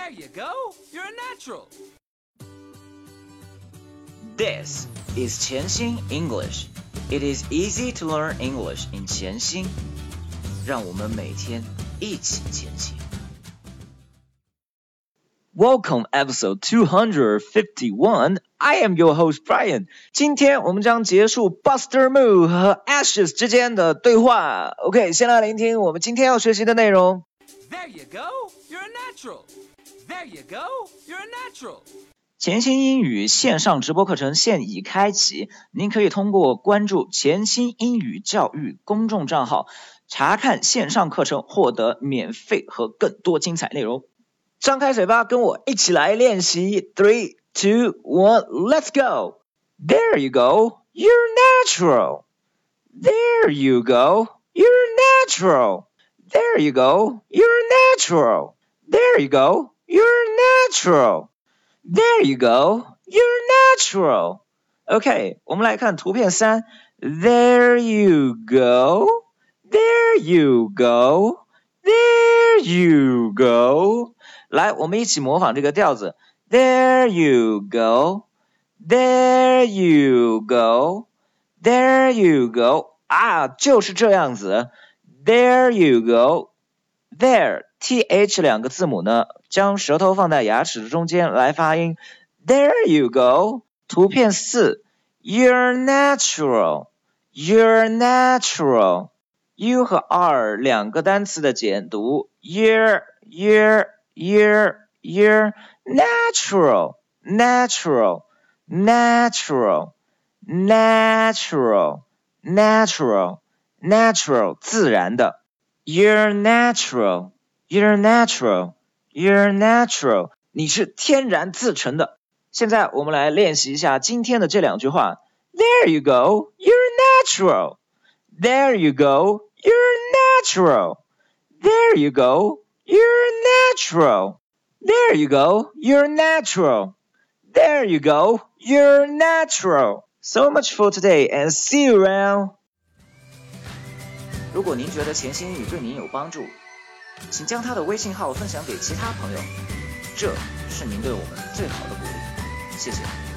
There you go. You're a natural. This is 潜心 English. It is easy to learn English in 潜心。让我们每天一起前行。Welcome episode 251. I am your host Brian. 今天我们将结束 Buster Moo 和 Ashes 之间的对话。OK，先来聆听我们今天要学习的内容。There you go. You're a natural. There you go. You're a natural. 潜心英语线上直播课程现已开启，您可以通过关注潜心英语教育公众账号，查看线上课程，获得免费和更多精彩内容。张开嘴巴，跟我一起来练习。Three, two, one, let's go. There you go. You're natural. There you go. You're natural. There you go. You're natural. There you go. You're natural. There you go. You're natural. OK，我们来看图片三。There you go. There you go. There you go. 来，我们一起模仿这个调子。There you go. There you go. There you go. 啊，就是这样子。There you go. There t h 两个字母呢，将舌头放在牙齿的中间来发音。There you go。图片四，You're natural。You're natural。U 和 R 两个单词的简读，You're You're You're You're natural natural natural natural natural natural 自然的。You're natural, you're natural, you're natural. 你是天然自成的。现在我们来练习一下今天的这两句话。There you go, you're natural. There you go, you're natural. There you go, you're natural. There you go, you're natural. There you go, you're natural. So much for today and see you around. 如果您觉得潜心英语对您有帮助， 请将他的微信号分享给其他朋友，这是您对我们最好的鼓励。谢谢。